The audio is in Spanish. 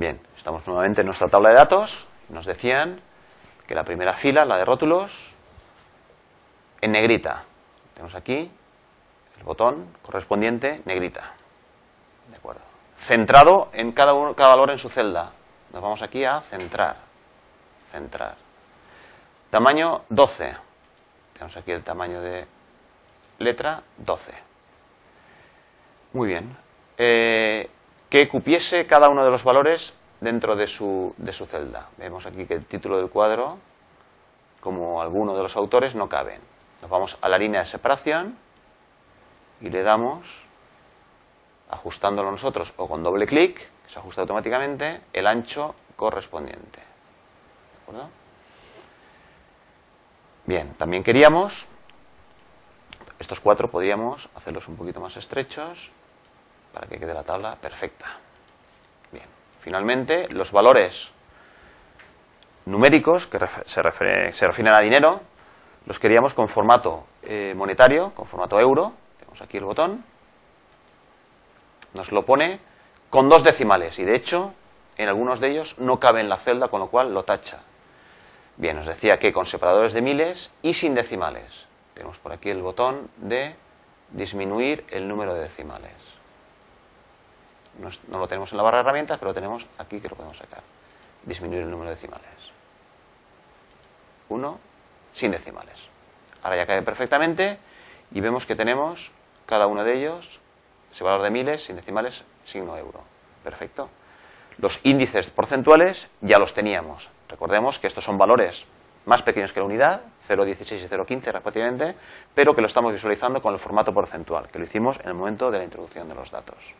Bien, estamos nuevamente en nuestra tabla de datos. Nos decían que la primera fila, la de rótulos, en negrita. Tenemos aquí el botón correspondiente, negrita. De acuerdo. Centrado en cada, uno, cada valor en su celda. Nos vamos aquí a centrar. Centrar. Tamaño 12. Tenemos aquí el tamaño de letra 12. Muy bien. Eh, que cupiese cada uno de los valores dentro de su, de su celda. Vemos aquí que el título del cuadro, como alguno de los autores, no caben. Nos vamos a la línea de separación y le damos, ajustándolo nosotros o con doble clic, se ajusta automáticamente, el ancho correspondiente. ¿De acuerdo? Bien, también queríamos, estos cuatro podríamos hacerlos un poquito más estrechos para que quede la tabla perfecta. Bien, finalmente los valores numéricos que se, refieren a dinero los queríamos con formato eh, monetario, con formato euro. Tenemos aquí el botón. Nos lo pone con dos decimales y de hecho en algunos de ellos no cabe en la celda, con lo cual lo tacha. Bien, nos decía que con separadores de miles y sin decimales. Tenemos por aquí el botón de disminuir el número de decimales no, lo tenemos en la barra de herramientas, pero lo tenemos aquí que lo podemos sacar. Disminuir el número de decimales. 1 sin decimales. Ahora ya cae perfectamente y vemos que tenemos cada uno de ellos, ese valor de miles, sin decimales, signo euro. Perfecto. Los índices porcentuales ya los teníamos. Recordemos que estos son valores más pequeños que la unidad, 0,16 y 0,15 respectivamente, pero que lo estamos visualizando con el formato porcentual, que lo hicimos en el momento de la introducción de los datos.